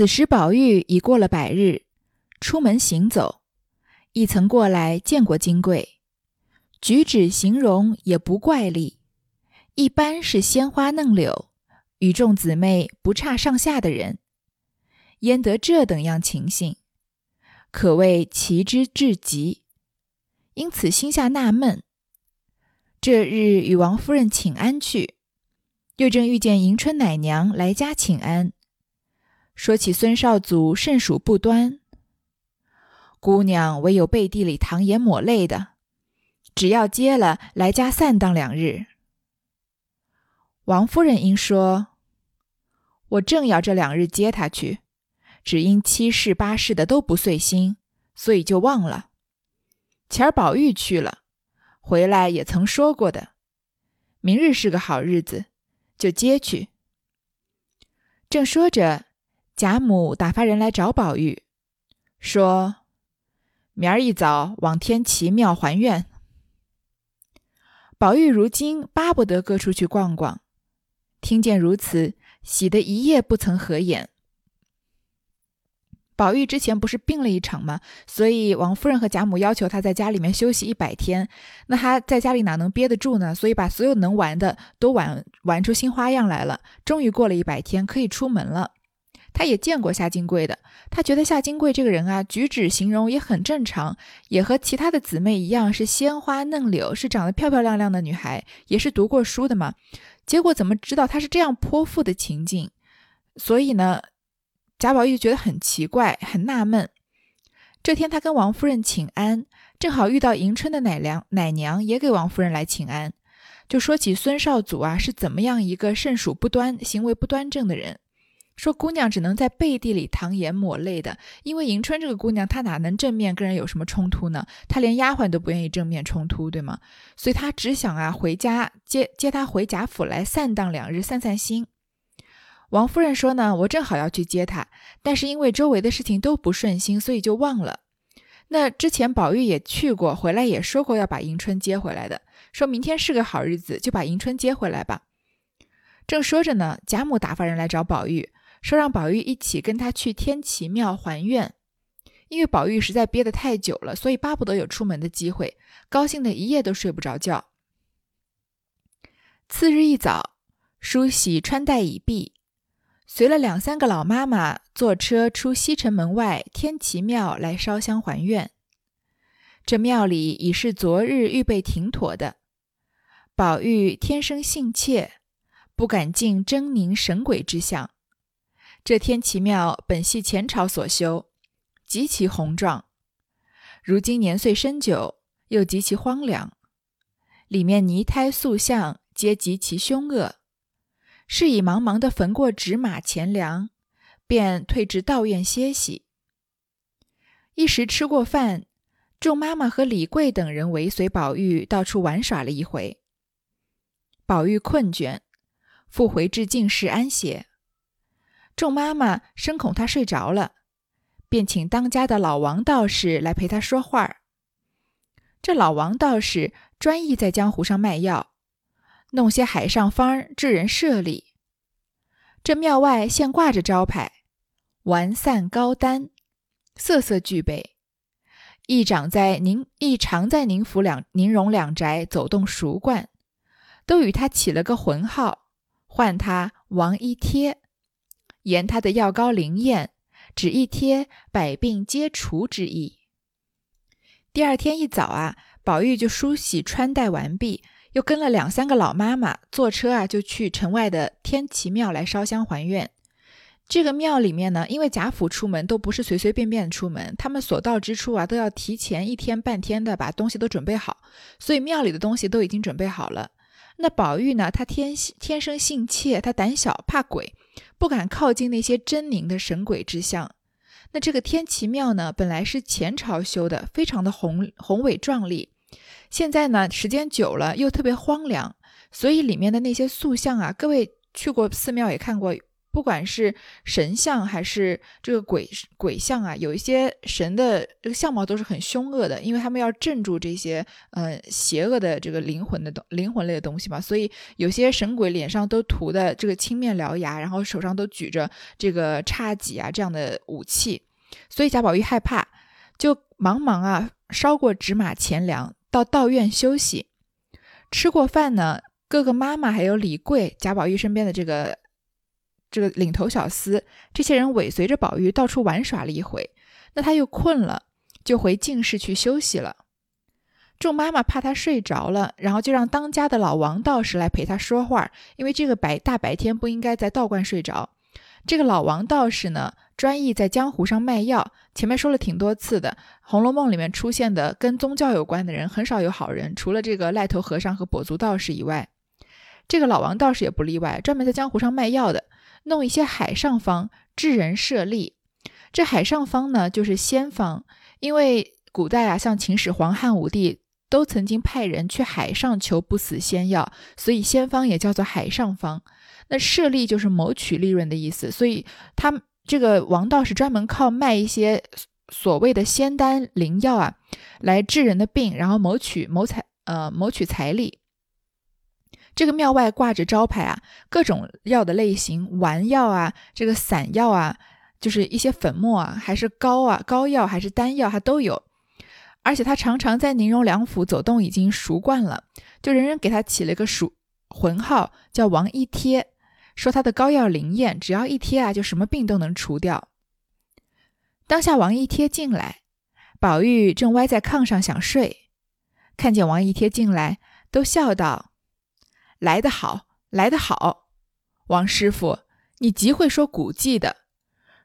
此时宝玉已过了百日，出门行走，亦曾过来见过金贵，举止形容也不怪丽，一般是鲜花嫩柳，与众姊妹不差上下的人，焉得这等样情形？可谓奇之至极。因此心下纳闷。这日与王夫人请安去，又正遇见迎春奶娘来家请安，说起孙少祖甚属不端。姑娘唯有背地里淌眼抹泪的，只要接了来家散荡两日。王夫人应说：“我正要这两日接他去，只因七事八事的都不遂心，所以就忘了。前儿宝玉去了。”回来也曾说过的，明日是个好日子，就接去。正说着，贾母打发人来找宝玉，说：“明儿一早往天齐庙还愿。”宝玉如今巴不得各处去逛逛，听见如此，喜得一夜不曾合眼。宝玉之前不是病了一场吗？所以王夫人和贾母要求他在家里面休息一百天。那他在家里哪能憋得住呢？所以把所有能玩的都玩玩出新花样来了。终于过了一百天，可以出门了。他也见过夏金贵的，他觉得夏金贵这个人啊，举止形容也很正常，也和其他的姊妹一样，是鲜花嫩柳，是长得漂漂亮亮的女孩，也是读过书的嘛。结果怎么知道她是这样泼妇的情境？所以呢？贾宝玉觉得很奇怪，很纳闷。这天他跟王夫人请安，正好遇到迎春的奶娘，奶娘也给王夫人来请安，就说起孙少祖啊是怎么样一个甚属不端、行为不端正的人，说姑娘只能在背地里淌眼抹泪的，因为迎春这个姑娘她哪能正面跟人有什么冲突呢？她连丫鬟都不愿意正面冲突，对吗？所以她只想啊回家接接她回贾府来散荡两日，散散心。王夫人说呢，我正好要去接她，但是因为周围的事情都不顺心，所以就忘了。那之前宝玉也去过，回来也说过要把迎春接回来的，说明天是个好日子，就把迎春接回来吧。正说着呢，贾母打发人来找宝玉，说让宝玉一起跟他去天齐庙还愿，因为宝玉实在憋得太久了，所以巴不得有出门的机会，高兴的一夜都睡不着觉。次日一早，梳洗穿戴已毕。随了两三个老妈妈坐车出西城门外天齐庙来烧香还愿。这庙里已是昨日预备停妥的。宝玉天生性怯，不敢进狰狞神鬼之相。这天齐庙本系前朝所修，极其宏壮，如今年岁深久，又极其荒凉，里面泥胎塑像皆极其凶恶。是以茫茫的焚过纸马钱粮，便退至道院歇息。一时吃过饭，众妈妈和李贵等人尾随宝玉到处玩耍了一回。宝玉困倦，复回至静室安歇。众妈妈生恐他睡着了，便请当家的老王道士来陪他说话。这老王道士专意在江湖上卖药。弄些海上方治人设立。这庙外现挂着招牌，完散高丹，色色俱备。一长在宁，一常在宁府两宁荣两宅走动熟惯，都与他起了个浑号，唤他王一贴，言他的药膏灵验，只一贴百病皆除之意。第二天一早啊，宝玉就梳洗穿戴完毕。又跟了两三个老妈妈坐车啊，就去城外的天齐庙来烧香还愿。这个庙里面呢，因为贾府出门都不是随随便便出门，他们所到之处啊，都要提前一天半天的把东西都准备好，所以庙里的东西都已经准备好了。那宝玉呢，他天天生性怯，他胆小怕鬼，不敢靠近那些狰狞的神鬼之像。那这个天齐庙呢，本来是前朝修的，非常的宏宏伟壮丽。现在呢，时间久了又特别荒凉，所以里面的那些塑像啊，各位去过寺庙也看过，不管是神像还是这个鬼鬼像啊，有一些神的这个相貌都是很凶恶的，因为他们要镇住这些呃邪恶的这个灵魂的东灵魂类的东西嘛，所以有些神鬼脸上都涂的这个青面獠牙，然后手上都举着这个叉戟啊这样的武器，所以贾宝玉害怕，就忙忙啊烧过纸马钱粮，到道院休息，吃过饭呢，各个妈妈还有李贵，贾宝玉身边的这个。这个领头小厮，这些人尾随着宝玉到处玩耍了一回，那他又困了，就回净室去休息了。众妈妈怕他睡着了，然后就让当家的老王道士来陪他说话，因为这个白大白天不应该在道观睡着。这个老王道士呢，专意在江湖上卖药。前面说了挺多次的，《红楼梦》里面出现的跟宗教有关的人很少有好人，除了这个赖头和尚和跛足道士以外，这个老王道士也不例外，专门在江湖上卖药的。弄一些海上方治人设立，这海上方呢就是仙方，因为古代啊，像秦始皇、汉武帝都曾经派人去海上求不死仙药，所以仙方也叫做海上方。那设立就是谋取利润的意思，所以他这个王道是专门靠卖一些所谓的仙丹灵药啊，来治人的病，然后谋取谋财呃谋取财力。这个庙外挂着招牌啊，各种药的类型，丸药啊，这个散药啊，就是一些粉末啊，还是膏啊，膏药还是丹药，它都有。而且他常常在宁荣两府走动，已经熟惯了，就人人给他起了个熟魂号，叫王一贴，说他的膏药灵验，只要一贴啊，就什么病都能除掉。当下王一贴进来，宝玉正歪在炕上想睡，看见王一贴进来，都笑道。来得好，来得好，王师傅，你极会说古迹的，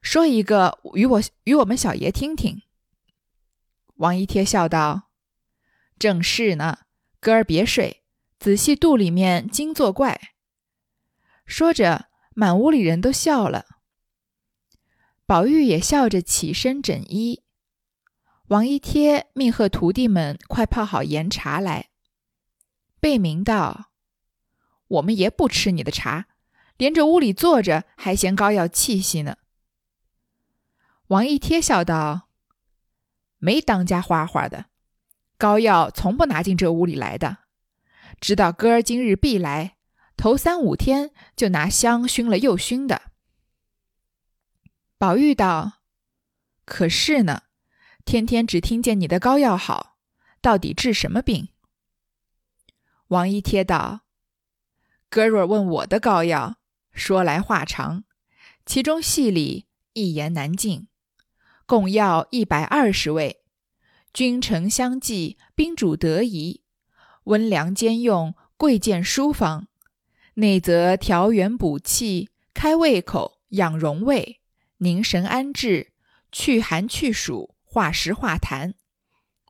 说一个与我与我们小爷听听。王一贴笑道：“正是呢，哥儿别睡，仔细肚里面精作怪。”说着，满屋里人都笑了。宝玉也笑着起身整衣。王一贴命贺徒弟们快泡好盐茶来。贝明道。我们爷不吃你的茶，连着屋里坐着还嫌膏药气息呢。王一贴笑道：“没当家花花的，膏药从不拿进这屋里来的。知道哥儿今日必来，头三五天就拿香熏了又熏的。”宝玉道：“可是呢，天天只听见你的膏药好，到底治什么病？”王一贴道。哥若问我的膏药，说来话长，其中细理一言难尽。共药一百二十味，君臣相济，宾主得宜，温凉兼用，贵贱殊方。内则调元补气，开胃口，养荣胃，宁神安志，去寒去暑，化湿化痰；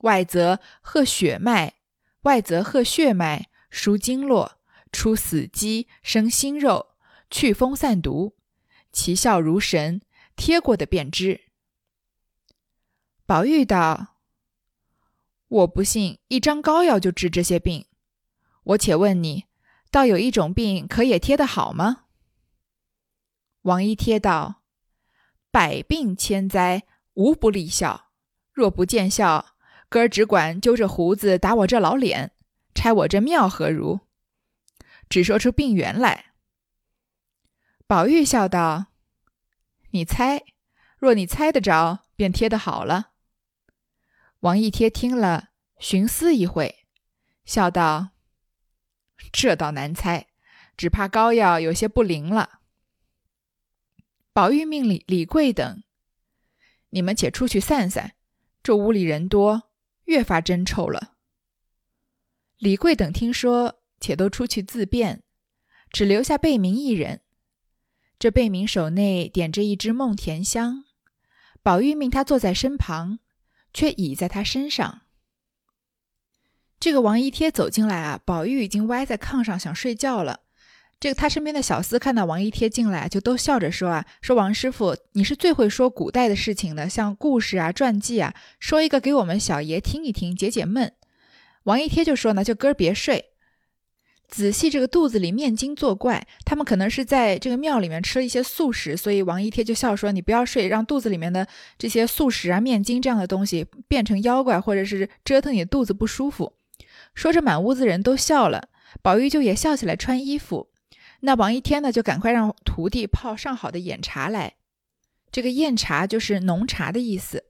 外则和血脉，外则和血脉，舒经络。出死肌，生新肉，祛风散毒，其效如神，贴过的便知。宝玉道：“我不信一张膏药就治这些病，我且问你，倒有一种病可也贴得好吗？”王一贴道：“百病千灾无不立效，若不见效，哥儿只管揪着胡子打我这老脸，拆我这庙何如？”只说出病源来。宝玉笑道：“你猜，若你猜得着，便贴得好了。”王一贴听了，寻思一会，笑道：“这倒难猜，只怕膏药有些不灵了。”宝玉命李李贵等：“你们且出去散散，这屋里人多，越发真臭了。”李贵等听说。且都出去自便，只留下贝明一人。这贝明手内点着一支梦田香，宝玉命他坐在身旁，却倚在他身上。这个王一贴走进来啊，宝玉已经歪在炕上想睡觉了。这个他身边的小厮看到王一贴进来，就都笑着说啊：“说王师傅，你是最会说古代的事情的，像故事啊、传记啊，说一个给我们小爷听一听，解解闷。”王一贴就说呢：“就哥儿别睡。”仔细这个肚子里面筋作怪，他们可能是在这个庙里面吃了一些素食，所以王一贴就笑说：“你不要睡，让肚子里面的这些素食啊、面筋这样的东西变成妖怪，或者是折腾你肚子不舒服。”说着，满屋子人都笑了，宝玉就也笑起来穿衣服。那王一天呢，就赶快让徒弟泡上好的眼茶来。这个酽茶就是浓茶的意思。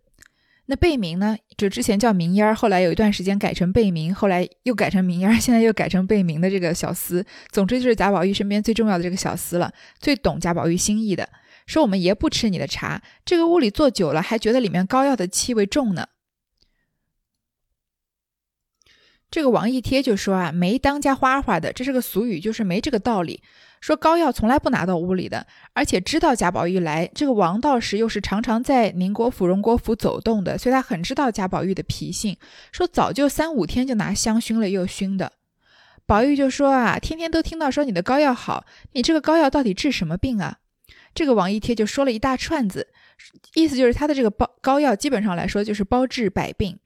那贝名呢？就之前叫明烟儿，后来有一段时间改成贝名，后来又改成明烟儿，现在又改成贝名的这个小厮。总之就是贾宝玉身边最重要的这个小厮了，最懂贾宝玉心意的。说我们爷不吃你的茶，这个屋里坐久了，还觉得里面膏药的气味重呢。这个王一贴就说啊，没当家花花的，这是个俗语，就是没这个道理。说膏药从来不拿到屋里的，而且知道贾宝玉来，这个王道士又是常常在宁国府、荣国府走动的，所以他很知道贾宝玉的脾性。说早就三五天就拿香熏了又熏的。宝玉就说啊，天天都听到说你的膏药好，你这个膏药到底治什么病啊？这个王一贴就说了一大串子，意思就是他的这个包膏药基本上来说就是包治百病，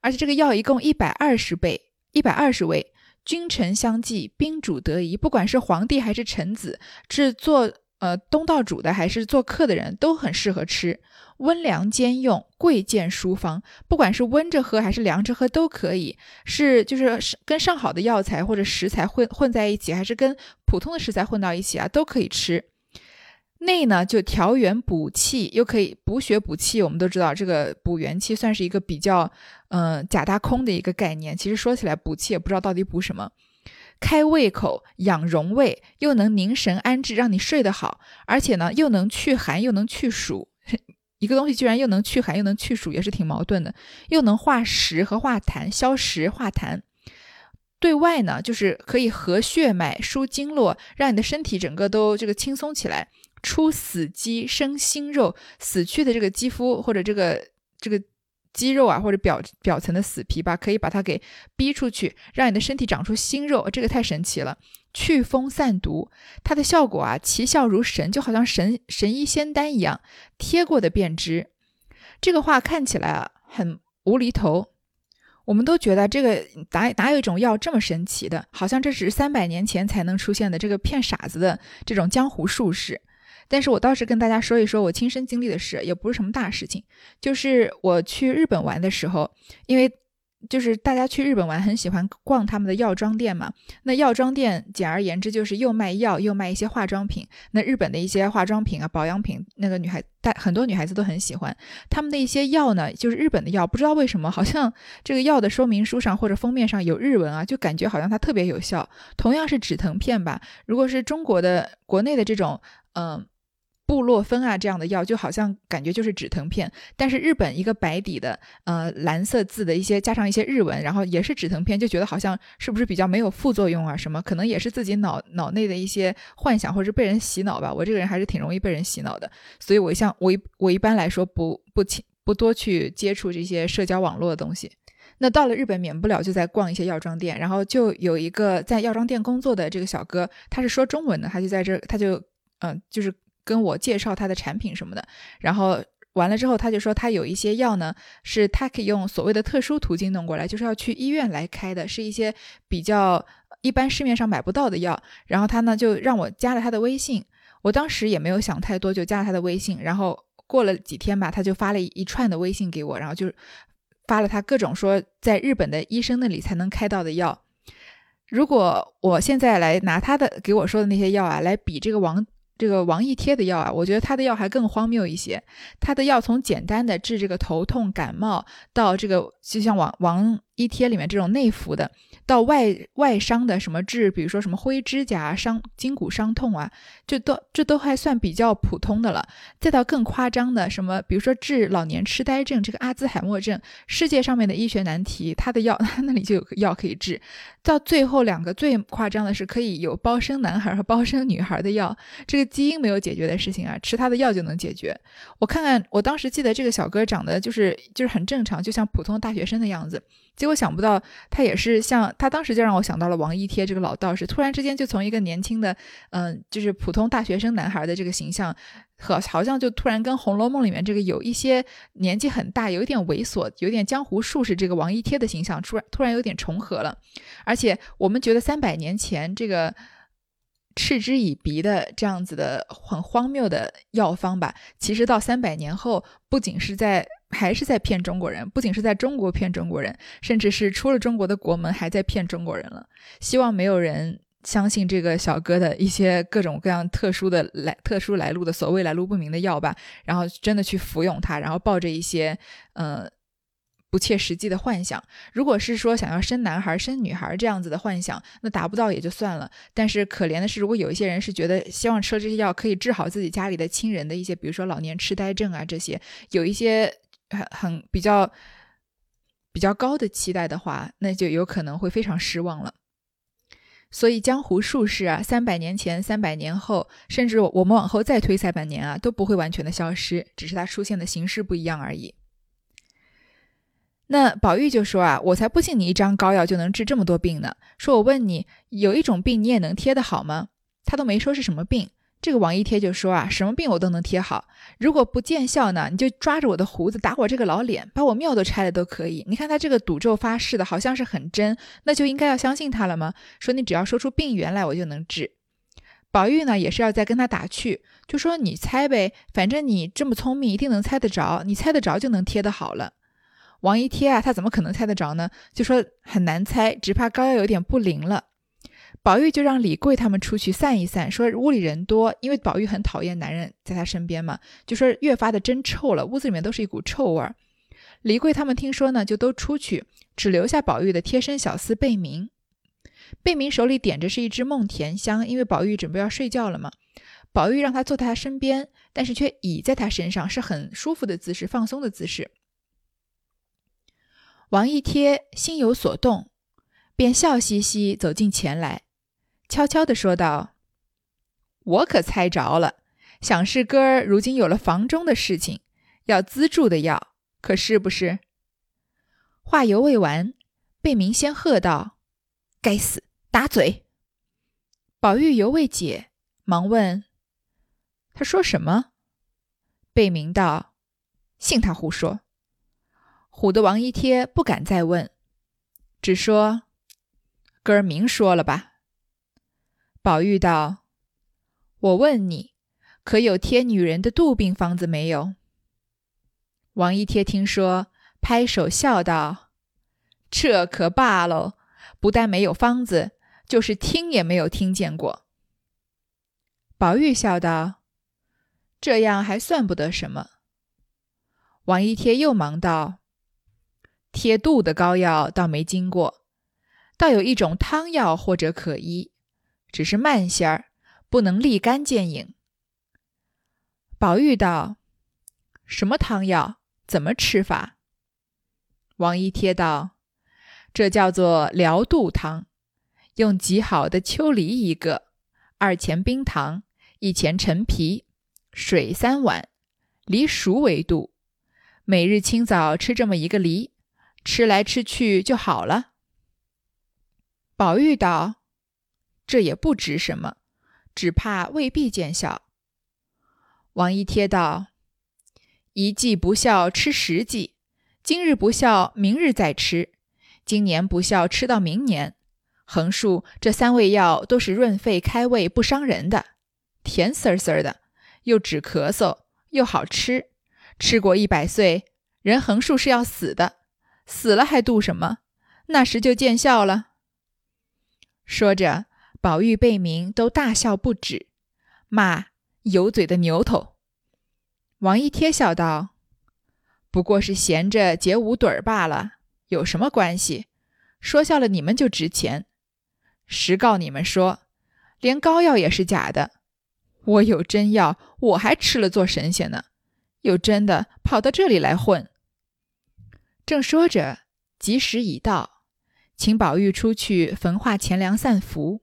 而且这个药一共一百二十倍，一百二十味。君臣相济，宾主得宜。不管是皇帝还是臣子，是做呃东道主的还是做客的人，都很适合吃。温凉兼用，贵贱殊方。不管是温着喝还是凉着喝都可以。是就是跟上好的药材或者食材混混在一起，还是跟普通的食材混到一起啊，都可以吃。内呢就调元补气，又可以补血补气。我们都知道这个补元气算是一个比较嗯假大空的一个概念。其实说起来补气也不知道到底补什么。开胃口，养荣胃，又能凝神安志，让你睡得好。而且呢又能去寒又能去暑，一个东西居然又能去寒又能去暑，也是挺矛盾的。又能化食和化痰，消食化痰。对外呢就是可以和血脉、舒经络，让你的身体整个都这个轻松起来。出死肌生新肉，死去的这个肌肤或者这个这个肌肉啊，或者表表层的死皮吧，可以把它给逼出去，让你的身体长出新肉，这个太神奇了。祛风散毒，它的效果啊，奇效如神，就好像神神医仙丹一样，贴过的便知。这个话看起来啊，很无厘头，我们都觉得这个哪哪有一种药这么神奇的？好像这只是三百年前才能出现的这个骗傻子的这种江湖术士。但是我倒是跟大家说一说我亲身经历的事，也不是什么大事情。就是我去日本玩的时候，因为就是大家去日本玩很喜欢逛他们的药妆店嘛。那药妆店简而言之就是又卖药又卖一些化妆品。那日本的一些化妆品啊、保养品，那个女孩大很多女孩子都很喜欢。他们的一些药呢，就是日本的药，不知道为什么好像这个药的说明书上或者封面上有日文啊，就感觉好像它特别有效。同样是止疼片吧，如果是中国的国内的这种，嗯。布洛芬啊，这样的药就好像感觉就是止疼片，但是日本一个白底的，呃，蓝色字的一些加上一些日文，然后也是止疼片，就觉得好像是不是比较没有副作用啊？什么可能也是自己脑脑内的一些幻想，或者是被人洗脑吧？我这个人还是挺容易被人洗脑的，所以我像我一我一般来说不不轻不多去接触这些社交网络的东西。那到了日本，免不了就在逛一些药妆店，然后就有一个在药妆店工作的这个小哥，他是说中文的，他就在这，他就嗯，就是。跟我介绍他的产品什么的，然后完了之后，他就说他有一些药呢，是他可以用所谓的特殊途径弄过来，就是要去医院来开的，是一些比较一般市面上买不到的药。然后他呢就让我加了他的微信，我当时也没有想太多，就加了他的微信。然后过了几天吧，他就发了一串的微信给我，然后就发了他各种说在日本的医生那里才能开到的药。如果我现在来拿他的给我说的那些药啊，来比这个王。这个王一贴的药啊，我觉得他的药还更荒谬一些。他的药从简单的治这个头痛感冒，到这个就像王王一贴里面这种内服的。到外外伤的什么治，比如说什么灰指甲伤、筋骨伤痛啊，这都这都还算比较普通的了。再到更夸张的什么，比如说治老年痴呆症、这个阿兹海默症，世界上面的医学难题，他的药 他那里就有药可以治。到最后两个最夸张的是，可以有包生男孩和包生女孩的药，这个基因没有解决的事情啊，吃他的药就能解决。我看看，我当时记得这个小哥长得就是就是很正常，就像普通大学生的样子。结果想不到他也是像他当时就让我想到了王一贴这个老道士，突然之间就从一个年轻的嗯，就是普通大学生男孩的这个形象，和好像就突然跟《红楼梦》里面这个有一些年纪很大、有一点猥琐、有点江湖术士这个王一贴的形象，突然突然有点重合了。而且我们觉得三百年前这个。嗤之以鼻的这样子的很荒谬的药方吧，其实到三百年后，不仅是在还是在骗中国人，不仅是在中国骗中国人，甚至是出了中国的国门还在骗中国人了。希望没有人相信这个小哥的一些各种各样特殊的来特殊来路的所谓来路不明的药吧，然后真的去服用它，然后抱着一些呃。不切实际的幻想，如果是说想要生男孩、生女孩这样子的幻想，那达不到也就算了。但是可怜的是，如果有一些人是觉得希望吃了这些药可以治好自己家里的亲人的一些，比如说老年痴呆症啊这些，有一些很很比较比较高的期待的话，那就有可能会非常失望了。所以江湖术士啊，三百年前、三百年后，甚至我们往后再推三百年啊，都不会完全的消失，只是它出现的形式不一样而已。那宝玉就说啊，我才不信你一张膏药就能治这么多病呢。说我问你，有一种病你也能贴得好吗？他都没说是什么病。这个王一贴就说啊，什么病我都能贴好。如果不见效呢，你就抓着我的胡子打我这个老脸，把我庙都拆了都可以。你看他这个赌咒发誓的好像是很真，那就应该要相信他了吗？说你只要说出病源来，我就能治。宝玉呢也是要再跟他打趣，就说你猜呗，反正你这么聪明，一定能猜得着。你猜得着就能贴得好了。王一贴啊，他怎么可能猜得着呢？就说很难猜，只怕膏药有点不灵了。宝玉就让李贵他们出去散一散，说屋里人多，因为宝玉很讨厌男人在他身边嘛，就说越发的真臭了，屋子里面都是一股臭味儿。李贵他们听说呢，就都出去，只留下宝玉的贴身小厮贝明。贝明手里点着是一支梦甜香，因为宝玉准备要睡觉了嘛。宝玉让他坐在他身边，但是却倚在他身上，是很舒服的姿势，放松的姿势。王一贴心有所动，便笑嘻嘻走进前来，悄悄地说道：“我可猜着了，想是哥儿如今有了房中的事情，要资助的药，可是不是？”话犹未完，贝明先喝道：“该死，打嘴！”宝玉犹未解，忙问：“他说什么？”贝明道：“信他胡说。”唬得王一贴不敢再问，只说：“哥儿明说了吧。”宝玉道：“我问你，可有贴女人的肚病方子没有？”王一贴听说，拍手笑道：“这可罢喽！不但没有方子，就是听也没有听见过。”宝玉笑道：“这样还算不得什么。”王一贴又忙道。贴肚的膏药倒没经过，倒有一种汤药或者可医，只是慢些儿，不能立竿见影。宝玉道：“什么汤药？怎么吃法？”王一贴道：“这叫做疗肚汤，用极好的秋梨一个，二钱冰糖，一钱陈皮，水三碗，梨熟为度。每日清早吃这么一个梨。”吃来吃去就好了。宝玉道：“这也不值什么，只怕未必见效。”王一贴道：“一剂不效，吃十剂；今日不效，明日再吃；今年不效，吃到明年。横竖这三味药都是润肺开胃、不伤人的，甜丝丝的，又止咳嗽，又好吃。吃过一百岁，人横竖是要死的。”死了还度什么？那时就见效了。说着，宝玉、贝明都大笑不止，骂有嘴的牛头。王一贴笑道：“不过是闲着解五盹儿罢了，有什么关系？说笑了你们就值钱。实告你们说，连膏药也是假的。我有真药，我还吃了做神仙呢。有真的，跑到这里来混。”正说着，吉时已到，请宝玉出去焚化钱粮散福。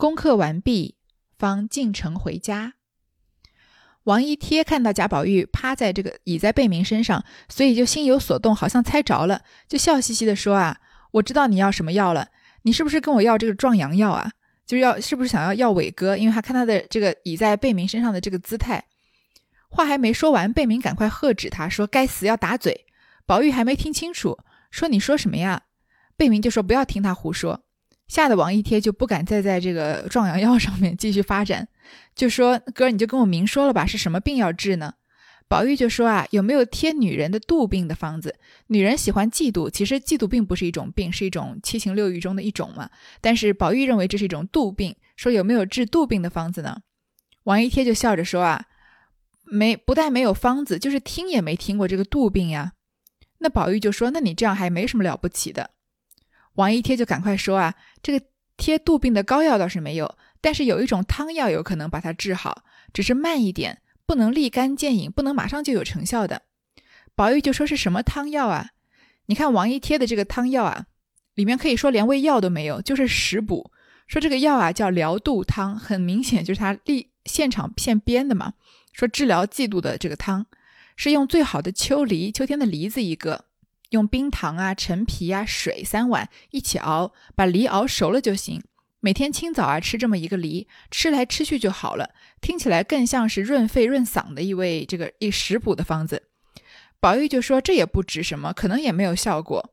功课完毕，方进城回家。王一贴看到贾宝玉趴在这个倚在贝明身上，所以就心有所动，好像猜着了，就笑嘻嘻的说啊：“我知道你要什么药了，你是不是跟我要这个壮阳药啊？就是要是不是想要要伟哥？因为他看他的这个倚在贝明身上的这个姿态。”话还没说完，贝明赶快喝止他说：“该死，要打嘴！”宝玉还没听清楚，说：“你说什么呀？”贝明就说：“不要听他胡说。”吓得王一贴就不敢再在这个壮阳药上面继续发展，就说：“哥，你就跟我明说了吧，是什么病要治呢？”宝玉就说：“啊，有没有贴女人的妒病的方子？女人喜欢嫉妒，其实嫉妒并不是一种病，是一种七情六欲中的一种嘛。但是宝玉认为这是一种妒病，说有没有治妒病的方子呢？”王一贴就笑着说：“啊。”没，不但没有方子，就是听也没听过这个杜病呀。那宝玉就说：“那你这样还没什么了不起的。”王一贴就赶快说：“啊，这个贴杜病的膏药倒是没有，但是有一种汤药有可能把它治好，只是慢一点，不能立竿见影，不能马上就有成效的。”宝玉就说：“是什么汤药啊？你看王一贴的这个汤药啊，里面可以说连味药都没有，就是食补。说这个药啊叫疗肚汤，很明显就是他立现场现编的嘛。”说治疗嫉妒的这个汤，是用最好的秋梨，秋天的梨子一个，用冰糖啊、陈皮啊、水三碗一起熬，把梨熬熟了就行。每天清早啊吃这么一个梨，吃来吃去就好了。听起来更像是润肺润嗓的一味这个一食补的方子。宝玉就说这也不值什么，可能也没有效果。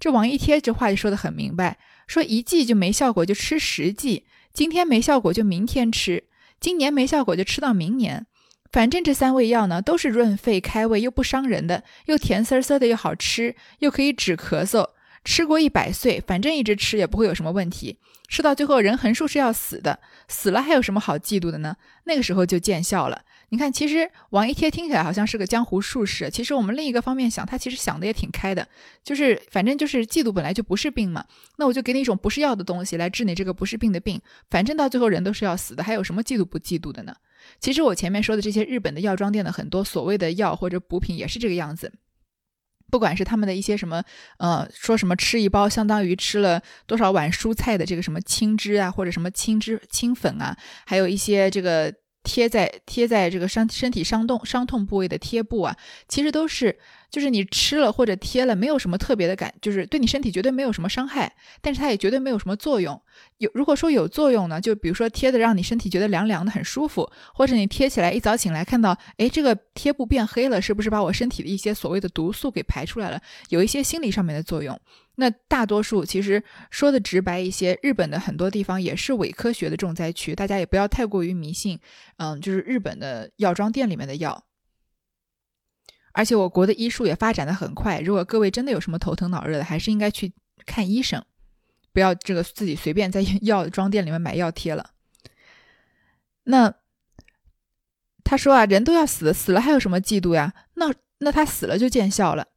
这王一贴这话就说得很明白，说一剂就没效果就吃十剂，今天没效果就明天吃，今年没效果就吃到明年。反正这三味药呢，都是润肺开胃又不伤人的，又甜丝丝的又好吃，又可以止咳嗽。吃过一百岁，反正一直吃也不会有什么问题。吃到最后人横竖是要死的，死了还有什么好嫉妒的呢？那个时候就见效了。你看，其实王一贴听起来好像是个江湖术士，其实我们另一个方面想，他其实想的也挺开的，就是反正就是嫉妒本来就不是病嘛，那我就给你一种不是药的东西来治你这个不是病的病，反正到最后人都是要死的，还有什么嫉妒不嫉妒的呢？其实我前面说的这些日本的药妆店的很多所谓的药或者补品也是这个样子，不管是他们的一些什么，呃，说什么吃一包相当于吃了多少碗蔬菜的这个什么青汁啊，或者什么青汁青粉啊，还有一些这个贴在贴在这个伤身体伤痛伤痛部位的贴布啊，其实都是。就是你吃了或者贴了，没有什么特别的感，就是对你身体绝对没有什么伤害，但是它也绝对没有什么作用。有如果说有作用呢，就比如说贴的让你身体觉得凉凉的很舒服，或者你贴起来一早醒来看到，哎，这个贴布变黑了，是不是把我身体的一些所谓的毒素给排出来了？有一些心理上面的作用。那大多数其实说的直白一些，日本的很多地方也是伪科学的重灾区，大家也不要太过于迷信。嗯，就是日本的药妆店里面的药。而且我国的医术也发展的很快，如果各位真的有什么头疼脑热的，还是应该去看医生，不要这个自己随便在 药妆店里面买药贴了。那他说啊，人都要死，死了还有什么嫉妒呀？那那他死了就见效了。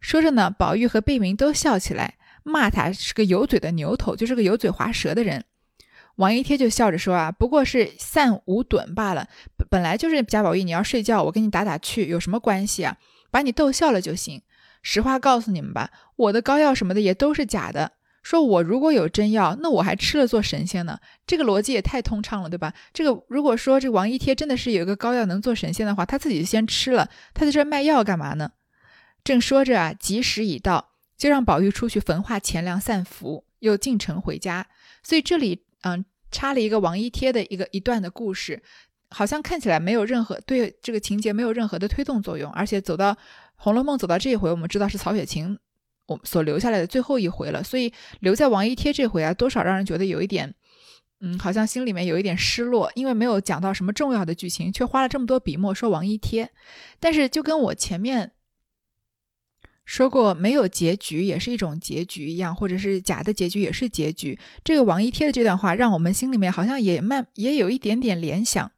说着呢，宝玉和贝明都笑起来，骂他是个有嘴的牛头，就是个油嘴滑舌的人。王一贴就笑着说：“啊，不过是散五盹罢了。本来就是贾宝玉，你要睡觉，我跟你打打趣，有什么关系啊？把你逗笑了就行。实话告诉你们吧，我的膏药什么的也都是假的。说我如果有真药，那我还吃了做神仙呢？这个逻辑也太通畅了，对吧？这个如果说这王一贴真的是有一个膏药能做神仙的话，他自己先吃了，他在这卖药干嘛呢？正说着啊，吉时已到，就让宝玉出去焚化钱粮散福，又进城回家。所以这里。”嗯，插了一个王一贴的一个一段的故事，好像看起来没有任何对这个情节没有任何的推动作用，而且走到《红楼梦》走到这一回，我们知道是曹雪芹我所留下来的最后一回了，所以留在王一贴这回啊，多少让人觉得有一点，嗯，好像心里面有一点失落，因为没有讲到什么重要的剧情，却花了这么多笔墨说王一贴，但是就跟我前面。说过没有结局也是一种结局一样，或者是假的结局也是结局。这个王一贴的这段话，让我们心里面好像也慢也有一点点联想。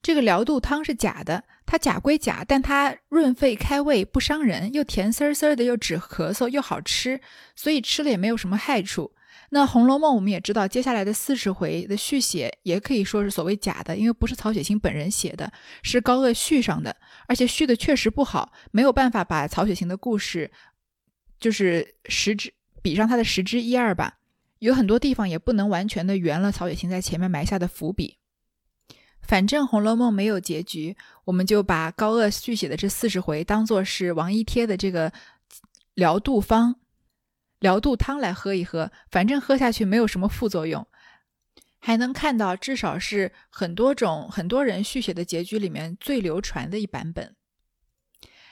这个疗肚汤是假的，它假归假，但它润肺开胃，不伤人，又甜丝丝的，又止咳嗽，又好吃，所以吃了也没有什么害处。那《红楼梦》我们也知道，接下来的四十回的续写也可以说是所谓假的，因为不是曹雪芹本人写的，是高鹗续上的，而且续的确实不好，没有办法把曹雪芹的故事就是十之比上他的十之一二吧，有很多地方也不能完全的圆了曹雪芹在前面埋下的伏笔。反正《红楼梦》没有结局，我们就把高鹗续写的这四十回当做是王一贴的这个疗肚方、疗肚汤来喝一喝。反正喝下去没有什么副作用，还能看到至少是很多种很多人续写的结局里面最流传的一版本。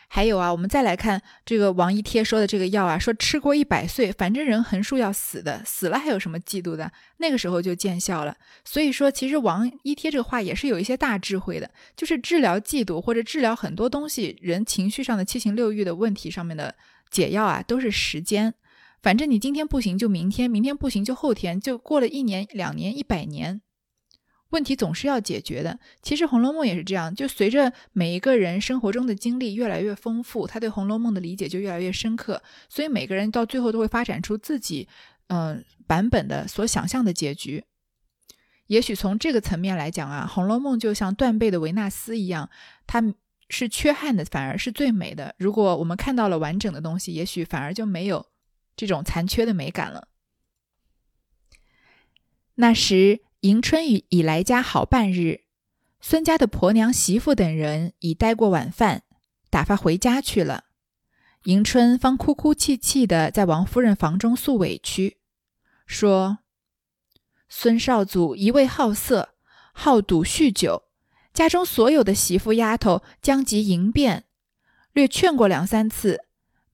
还有啊，我们再来看这个王一贴说的这个药啊，说吃过一百岁，反正人横竖要死的，死了还有什么嫉妒的？那个时候就见效了。所以说，其实王一贴这个话也是有一些大智慧的，就是治疗嫉妒或者治疗很多东西人情绪上的七情六欲的问题上面的解药啊，都是时间。反正你今天不行就明天，明天不行就后天，就过了一年、两年、一百年。问题总是要解决的。其实《红楼梦》也是这样，就随着每一个人生活中的经历越来越丰富，他对《红楼梦》的理解就越来越深刻。所以每个人到最后都会发展出自己嗯版本的所想象的结局。也许从这个层面来讲啊，《红楼梦》就像断背的维纳斯一样，它是缺憾的，反而是最美的。如果我们看到了完整的东西，也许反而就没有这种残缺的美感了。那时。迎春已已来家好半日，孙家的婆娘、媳妇等人已待过晚饭，打发回家去了。迎春方哭哭泣泣的在王夫人房中诉委屈，说：“孙少祖一味好色，好赌酗酒，家中所有的媳妇丫头将及迎变，略劝过两三次，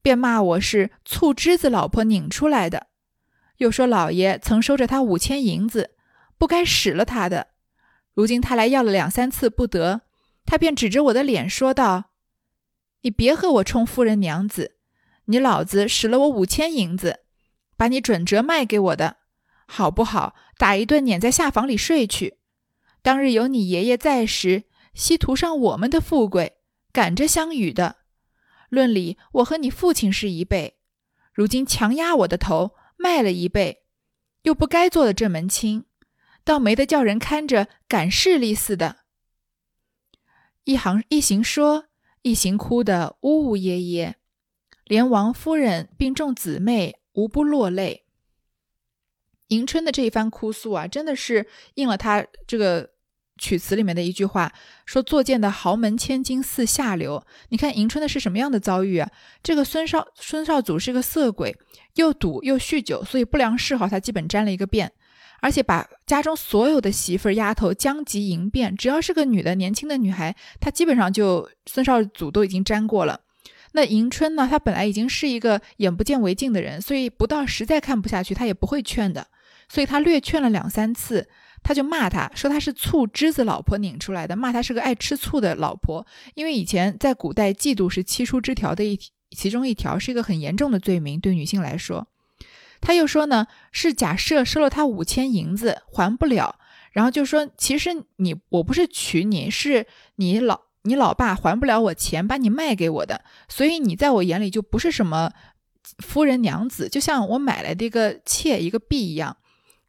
便骂我是醋汁子老婆拧出来的，又说老爷曾收着他五千银子。”不该使了他的，如今他来要了两三次不得，他便指着我的脸说道：“你别和我充夫人娘子，你老子使了我五千银子，把你准折卖给我的，好不好？打一顿撵在下房里睡去。当日有你爷爷在时，稀图上我们的富贵，赶着相与的。论理，我和你父亲是一辈，如今强压我的头，卖了一辈，又不该做的这门亲。”倒没得叫人看着赶势力似的，一行一行说，一行哭得呜呜咽咽，连王夫人并众姊妹无不落泪。迎春的这一番哭诉啊，真的是应了她这个曲词里面的一句话，说作贱的豪门千金似下流。你看迎春的是什么样的遭遇啊？这个孙少孙少祖是个色鬼，又赌又酗酒，所以不良嗜好他基本沾了一个遍。而且把家中所有的媳妇儿丫头将及迎变，只要是个女的年轻的女孩，她基本上就孙少祖都已经沾过了。那迎春呢？她本来已经是一个眼不见为净的人，所以不到实在看不下去，她也不会劝的。所以她略劝了两三次，他就骂他说她是醋汁子老婆拧出来的，骂她是个爱吃醋的老婆。因为以前在古代，嫉妒是七出之条的一其中一条，是一个很严重的罪名，对女性来说。他又说呢，是假设收了他五千银子还不了，然后就说其实你我不是娶你，是你老你老爸还不了我钱，把你卖给我的，所以你在我眼里就不是什么夫人娘子，就像我买来的一个妾一个婢一样，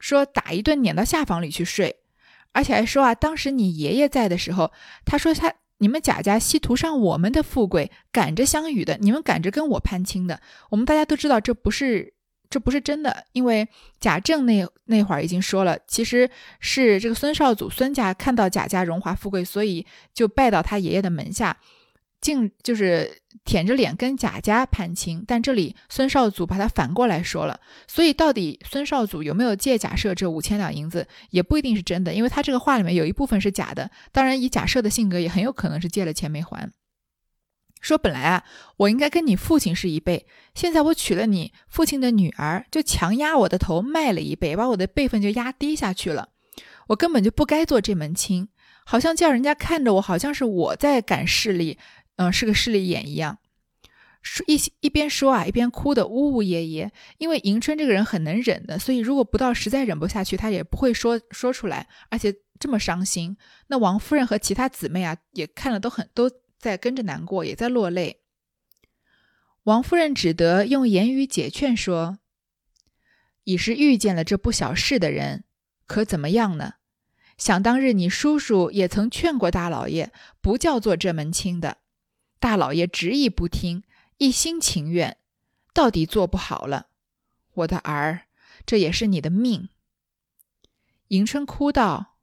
说打一顿撵到下房里去睡，而且还说啊，当时你爷爷在的时候，他说他你们贾家稀图上我们的富贵，赶着相与的，你们赶着跟我攀亲的，我们大家都知道这不是。这不是真的，因为贾政那那会儿已经说了，其实是这个孙少祖孙家看到贾家荣华富贵，所以就拜到他爷爷的门下，竟就是舔着脸跟贾家攀亲。但这里孙少祖把他反过来说了，所以到底孙少祖有没有借贾赦这五千两银子，也不一定是真的，因为他这个话里面有一部分是假的。当然，以贾赦的性格，也很有可能是借了钱没还。说本来啊，我应该跟你父亲是一辈，现在我娶了你父亲的女儿，就强压我的头卖了一辈，把我的辈分就压低下去了。我根本就不该做这门亲，好像叫人家看着我，好像是我在赶势力，嗯，是个势利眼一样。说一一边说啊，一边哭得呜呜咽咽。因为迎春这个人很能忍的，所以如果不到实在忍不下去，她也不会说说出来，而且这么伤心。那王夫人和其他姊妹啊，也看了都很都。在跟着难过，也在落泪。王夫人只得用言语解劝说：“已是遇见了这不小事的人，可怎么样呢？想当日你叔叔也曾劝过大老爷，不叫做这门亲的。大老爷执意不听，一心情愿，到底做不好了。我的儿，这也是你的命。”迎春哭道：“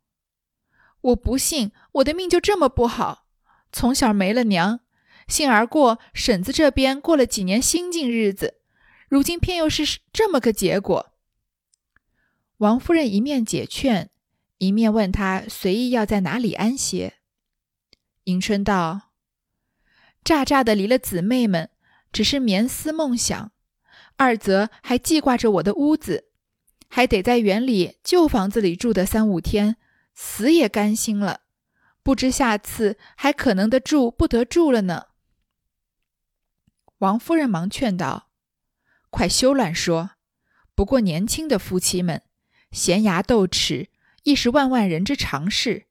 我不信我的命就这么不好，从小没了娘，幸而过婶子这边过了几年清静日子，如今偏又是这么个结果。王夫人一面解劝，一面问他随意要在哪里安歇。迎春道：“乍乍的离了姊妹们，只是眠思梦想；二则还记挂着我的屋子，还得在园里旧房子里住的三五天。”死也甘心了，不知下次还可能得住不得住了呢。王夫人忙劝道：“快休乱说！不过年轻的夫妻们，闲牙斗齿亦是万万人之常事，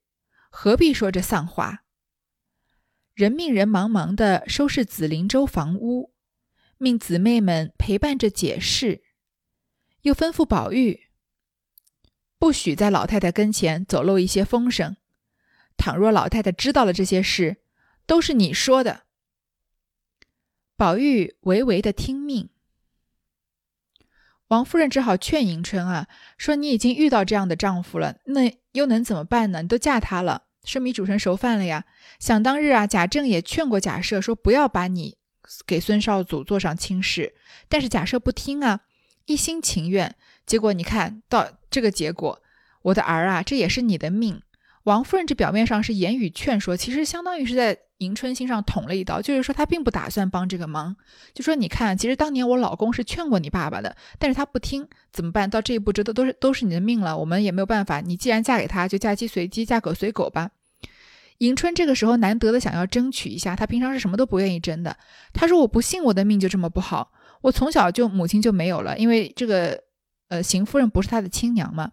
何必说这丧话？”人命人忙忙的收拾紫林洲房屋，命姊妹们陪伴着解释，又吩咐宝玉。不许在老太太跟前走漏一些风声。倘若老太太知道了这些事，都是你说的。宝玉唯唯的听命。王夫人只好劝迎春啊，说你已经遇到这样的丈夫了，那又能怎么办呢？你都嫁他了，生米煮成熟饭了呀。想当日啊，贾政也劝过贾赦，说不要把你给孙少祖做上亲事，但是贾赦不听啊，一心情愿。结果你看到这个结果，我的儿啊，这也是你的命。王夫人这表面上是言语劝说，其实相当于是在迎春心上捅了一刀，就是说她并不打算帮这个忙。就说你看，其实当年我老公是劝过你爸爸的，但是他不听，怎么办？到这一步，这都都是都是你的命了，我们也没有办法。你既然嫁给他，就嫁鸡随鸡，嫁狗随狗吧。迎春这个时候难得的想要争取一下，她平常是什么都不愿意争的。她说：“我不信我的命就这么不好，我从小就母亲就没有了，因为这个。”呃，邢夫人不是他的亲娘吗？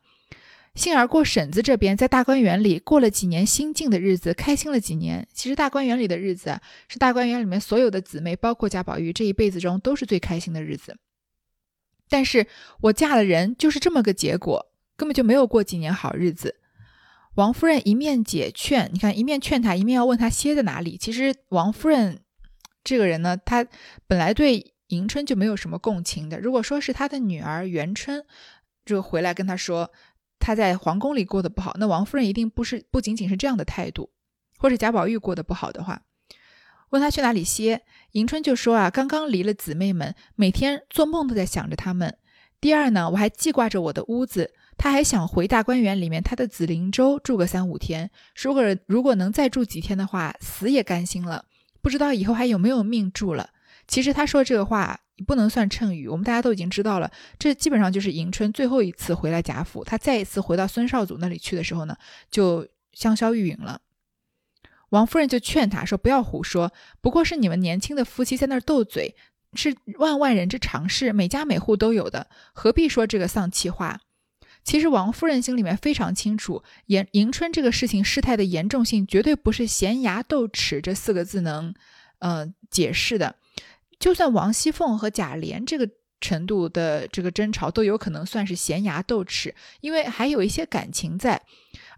幸而过婶子这边在大观园里过了几年心静的日子，开心了几年。其实大观园里的日子是大观园里面所有的姊妹，包括贾宝玉这一辈子中都是最开心的日子。但是我嫁了人，就是这么个结果，根本就没有过几年好日子。王夫人一面解劝，你看一面劝他，一面要问他歇在哪里。其实王夫人这个人呢，她本来对。迎春就没有什么共情的。如果说是他的女儿元春，就回来跟他说他在皇宫里过得不好，那王夫人一定不是不仅仅是这样的态度。或者贾宝玉过得不好的话，问他去哪里歇，迎春就说啊，刚刚离了姊妹们，每天做梦都在想着他们。第二呢，我还记挂着我的屋子，他还想回大观园里面他的紫菱洲住个三五天。如果如果能再住几天的话，死也甘心了。不知道以后还有没有命住了。其实他说这个话不能算谶语，我们大家都已经知道了。这基本上就是迎春最后一次回来贾府，她再一次回到孙少祖那里去的时候呢，就香消玉殒了。王夫人就劝他说：“不要胡说，不过是你们年轻的夫妻在那儿斗嘴，是万万人之常事，每家每户都有的，何必说这个丧气话？”其实王夫人心里面非常清楚，严迎春这个事情事态的严重性，绝对不是闲牙斗齿这四个字能，呃，解释的。就算王熙凤和贾琏这个程度的这个争吵，都有可能算是闲牙斗齿，因为还有一些感情在。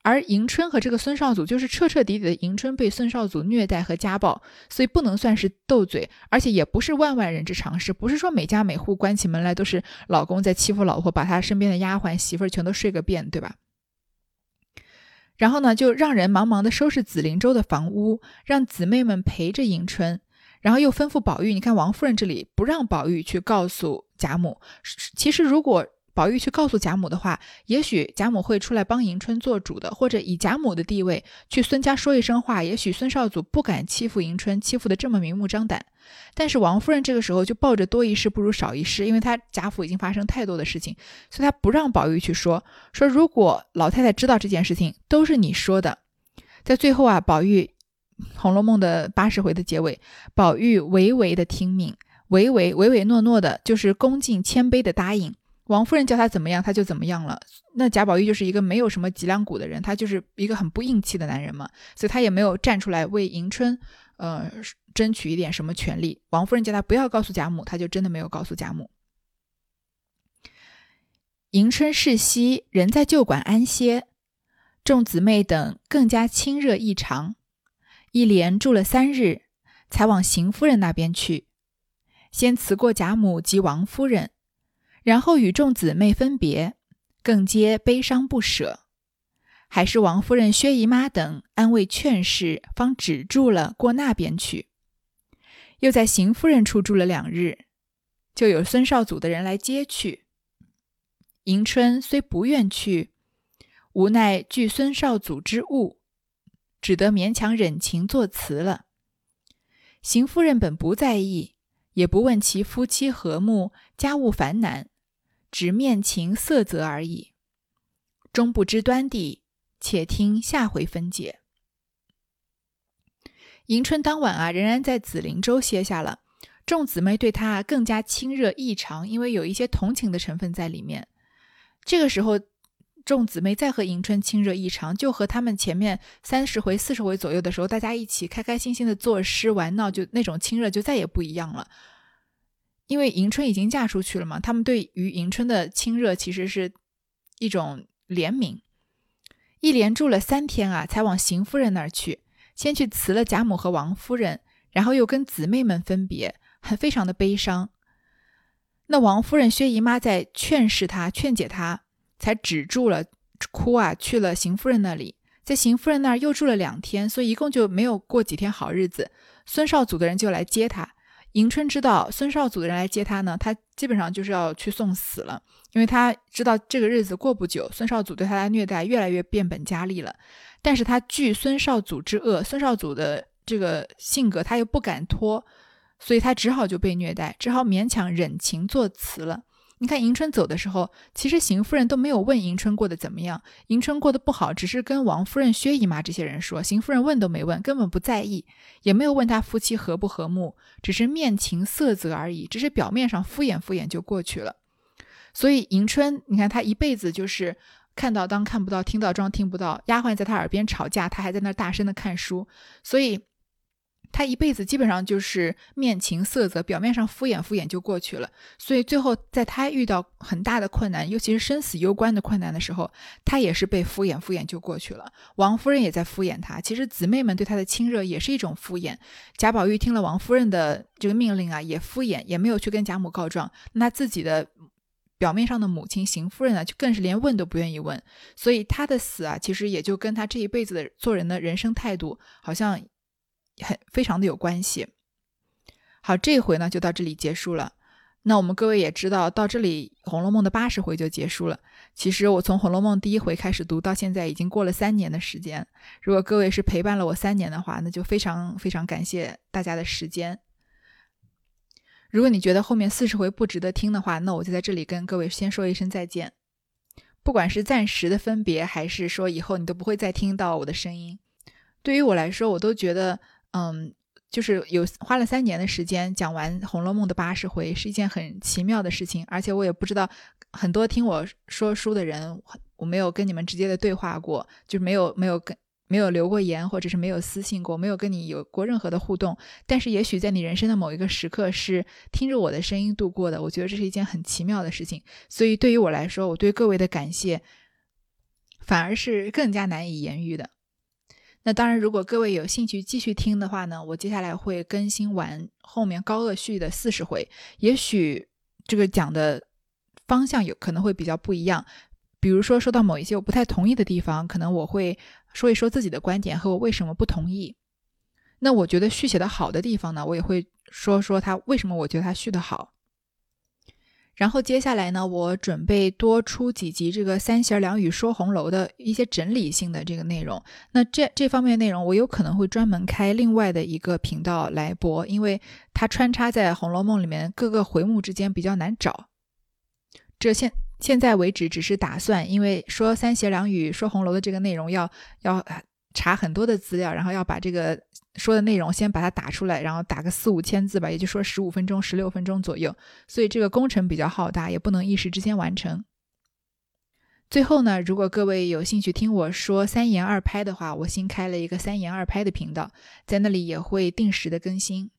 而迎春和这个孙少祖，就是彻彻底底的迎春被孙少祖虐待和家暴，所以不能算是斗嘴，而且也不是万万人之常事，不是说每家每户关起门来都是老公在欺负老婆，把他身边的丫鬟媳妇儿全都睡个遍，对吧？然后呢，就让人忙忙的收拾紫菱洲的房屋，让姊妹们陪着迎春。然后又吩咐宝玉，你看王夫人这里不让宝玉去告诉贾母。其实如果宝玉去告诉贾母的话，也许贾母会出来帮迎春做主的，或者以贾母的地位去孙家说一声话，也许孙少祖不敢欺负迎春，欺负的这么明目张胆。但是王夫人这个时候就抱着多一事不如少一事，因为她贾府已经发生太多的事情，所以她不让宝玉去说。说如果老太太知道这件事情，都是你说的。在最后啊，宝玉。《红楼梦》的八十回的结尾，宝玉唯唯的听命，唯唯唯唯诺诺的，就是恭敬谦卑的答应。王夫人叫他怎么样，他就怎么样了。那贾宝玉就是一个没有什么脊梁骨的人，他就是一个很不硬气的男人嘛，所以他也没有站出来为迎春，呃，争取一点什么权利。王夫人叫他不要告诉贾母，他就真的没有告诉贾母。迎春逝夕，人在旧馆安歇，众姊妹等更加亲热异常。一连住了三日，才往邢夫人那边去，先辞过贾母及王夫人，然后与众姊妹分别，更皆悲伤不舍。还是王夫人、薛姨妈等安慰劝示，方止住了过那边去。又在邢夫人处住了两日，就有孙少祖的人来接去。迎春虽不愿去，无奈惧孙少祖之误，只得勉强忍情作辞了。邢夫人本不在意，也不问其夫妻和睦、家务繁难，只面情色泽而已。终不知端地，且听下回分解。迎春当晚啊，仍然在紫菱洲歇下了。众姊妹对她更加亲热异常，因为有一些同情的成分在里面。这个时候，众姊妹再和迎春亲热异常，就和他们前面三十回、四十回左右的时候，大家一起开开心心的作诗玩闹，就那种亲热就再也不一样了。因为迎春已经嫁出去了嘛，他们对于迎春的亲热其实是一种怜悯。一连住了三天啊，才往邢夫人那儿去，先去辞了贾母和王夫人，然后又跟姊妹们分别，很非常的悲伤。那王夫人、薛姨妈在劝示她、劝解她，才止住了哭啊，去了邢夫人那里，在邢夫人那儿又住了两天，所以一共就没有过几天好日子。孙少祖的人就来接他。迎春知道孙少祖的人来接他呢，他基本上就是要去送死了，因为他知道这个日子过不久，孙少祖对他的虐待越来越变本加厉了。但是他惧孙少祖之恶，孙少祖的这个性格他又不敢拖。所以他只好就被虐待，只好勉强忍情作辞了。你看迎春走的时候，其实邢夫人都没有问迎春过得怎么样。迎春过得不好，只是跟王夫人、薛姨妈这些人说，邢夫人问都没问，根本不在意，也没有问他夫妻和不和睦，只是面情色泽而已，只是表面上敷衍敷衍就过去了。所以迎春，你看她一辈子就是看到当看不到，听到装听不到，丫鬟在她耳边吵架，她还在那大声的看书，所以。他一辈子基本上就是面情色泽，表面上敷衍敷衍就过去了。所以最后在他遇到很大的困难，尤其是生死攸关的困难的时候，他也是被敷衍敷衍就过去了。王夫人也在敷衍他，其实姊妹们对他的亲热也是一种敷衍。贾宝玉听了王夫人的这个命令啊，也敷衍，也没有去跟贾母告状。那自己的表面上的母亲邢夫人呢，就更是连问都不愿意问。所以他的死啊，其实也就跟他这一辈子的做人的人生态度好像。很非常的有关系。好，这回呢就到这里结束了。那我们各位也知道，到这里《红楼梦》的八十回就结束了。其实我从《红楼梦》第一回开始读到现在，已经过了三年的时间。如果各位是陪伴了我三年的话，那就非常非常感谢大家的时间。如果你觉得后面四十回不值得听的话，那我就在这里跟各位先说一声再见。不管是暂时的分别，还是说以后你都不会再听到我的声音，对于我来说，我都觉得。嗯，就是有花了三年的时间讲完《红楼梦》的八十回，是一件很奇妙的事情。而且我也不知道很多听我说书的人，我没有跟你们直接的对话过，就没有没有跟没有留过言，或者是没有私信过，没有跟你有过任何的互动。但是也许在你人生的某一个时刻，是听着我的声音度过的。我觉得这是一件很奇妙的事情。所以对于我来说，我对各位的感谢，反而是更加难以言喻的。那当然，如果各位有兴趣继续听的话呢，我接下来会更新完后面高鹗续的四十回，也许这个讲的方向有可能会比较不一样。比如说说到某一些我不太同意的地方，可能我会说一说自己的观点和我为什么不同意。那我觉得续写的好的地方呢，我也会说说他为什么我觉得他续的好。然后接下来呢，我准备多出几集这个三弦两语说红楼的一些整理性的这个内容。那这这方面内容，我有可能会专门开另外的一个频道来播，因为它穿插在《红楼梦》里面各个回目之间比较难找。这现现在为止只是打算，因为说三弦两语说红楼的这个内容要要查很多的资料，然后要把这个。说的内容先把它打出来，然后打个四五千字吧，也就说十五分钟、十六分钟左右。所以这个工程比较浩大，也不能一时之间完成。最后呢，如果各位有兴趣听我说三言二拍的话，我新开了一个三言二拍的频道，在那里也会定时的更新，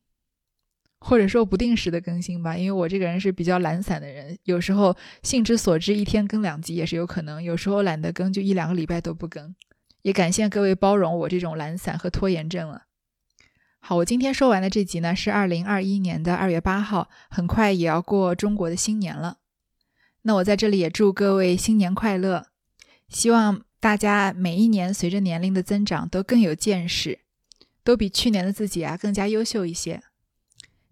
或者说不定时的更新吧。因为我这个人是比较懒散的人，有时候兴之所至，一天更两集也是有可能；有时候懒得更，就一两个礼拜都不更。也感谢各位包容我这种懒散和拖延症了。好，我今天说完的这集呢，是二零二一年的二月八号，很快也要过中国的新年了。那我在这里也祝各位新年快乐，希望大家每一年随着年龄的增长都更有见识，都比去年的自己啊更加优秀一些。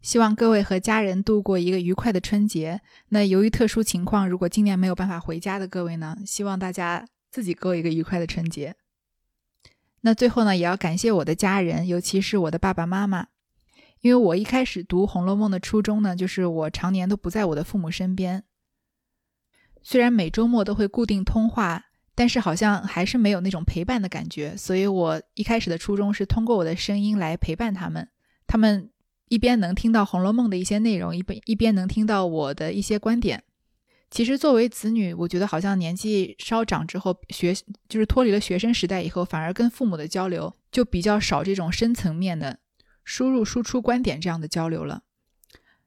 希望各位和家人度过一个愉快的春节。那由于特殊情况，如果今年没有办法回家的各位呢，希望大家自己过一个愉快的春节。那最后呢，也要感谢我的家人，尤其是我的爸爸妈妈，因为我一开始读《红楼梦》的初衷呢，就是我常年都不在我的父母身边。虽然每周末都会固定通话，但是好像还是没有那种陪伴的感觉。所以我一开始的初衷是通过我的声音来陪伴他们，他们。一边能听到《红楼梦》的一些内容，一边一边能听到我的一些观点。其实作为子女，我觉得好像年纪稍长之后，学就是脱离了学生时代以后，反而跟父母的交流就比较少这种深层面的输入输出观点这样的交流了。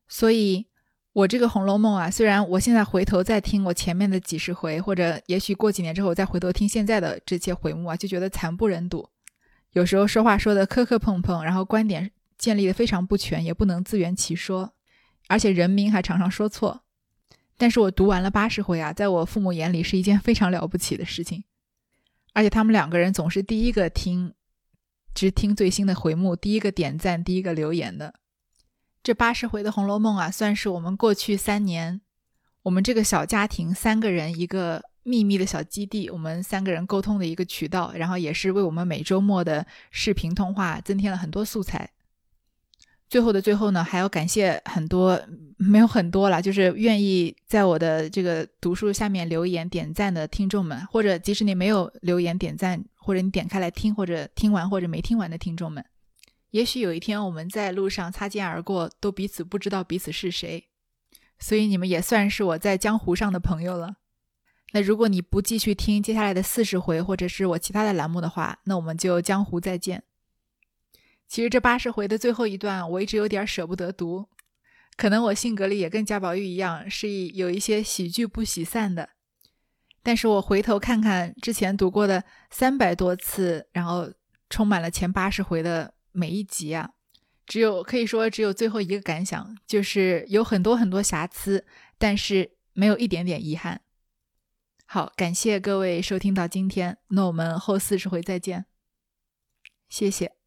所以，我这个《红楼梦》啊，虽然我现在回头再听我前面的几十回，或者也许过几年之后再回头听现在的这些回目啊，就觉得惨不忍睹。有时候说话说的磕磕碰碰，然后观点。建立的非常不全，也不能自圆其说，而且人名还常常说错。但是我读完了八十回啊，在我父母眼里是一件非常了不起的事情。而且他们两个人总是第一个听，只听最新的回目，第一个点赞，第一个留言的。这八十回的《红楼梦》啊，算是我们过去三年，我们这个小家庭三个人一个秘密的小基地，我们三个人沟通的一个渠道，然后也是为我们每周末的视频通话增添了很多素材。最后的最后呢，还要感谢很多没有很多了，就是愿意在我的这个读书下面留言点赞的听众们，或者即使你没有留言点赞，或者你点开来听，或者听完或者没听完的听众们，也许有一天我们在路上擦肩而过，都彼此不知道彼此是谁，所以你们也算是我在江湖上的朋友了。那如果你不继续听接下来的四十回，或者是我其他的栏目的话，那我们就江湖再见。其实这八十回的最后一段，我一直有点舍不得读。可能我性格里也跟贾宝玉一样，是一有一些喜剧不喜散的。但是我回头看看之前读过的三百多次，然后充满了前八十回的每一集啊，只有可以说只有最后一个感想，就是有很多很多瑕疵，但是没有一点点遗憾。好，感谢各位收听到今天，那我们后四十回再见，谢谢。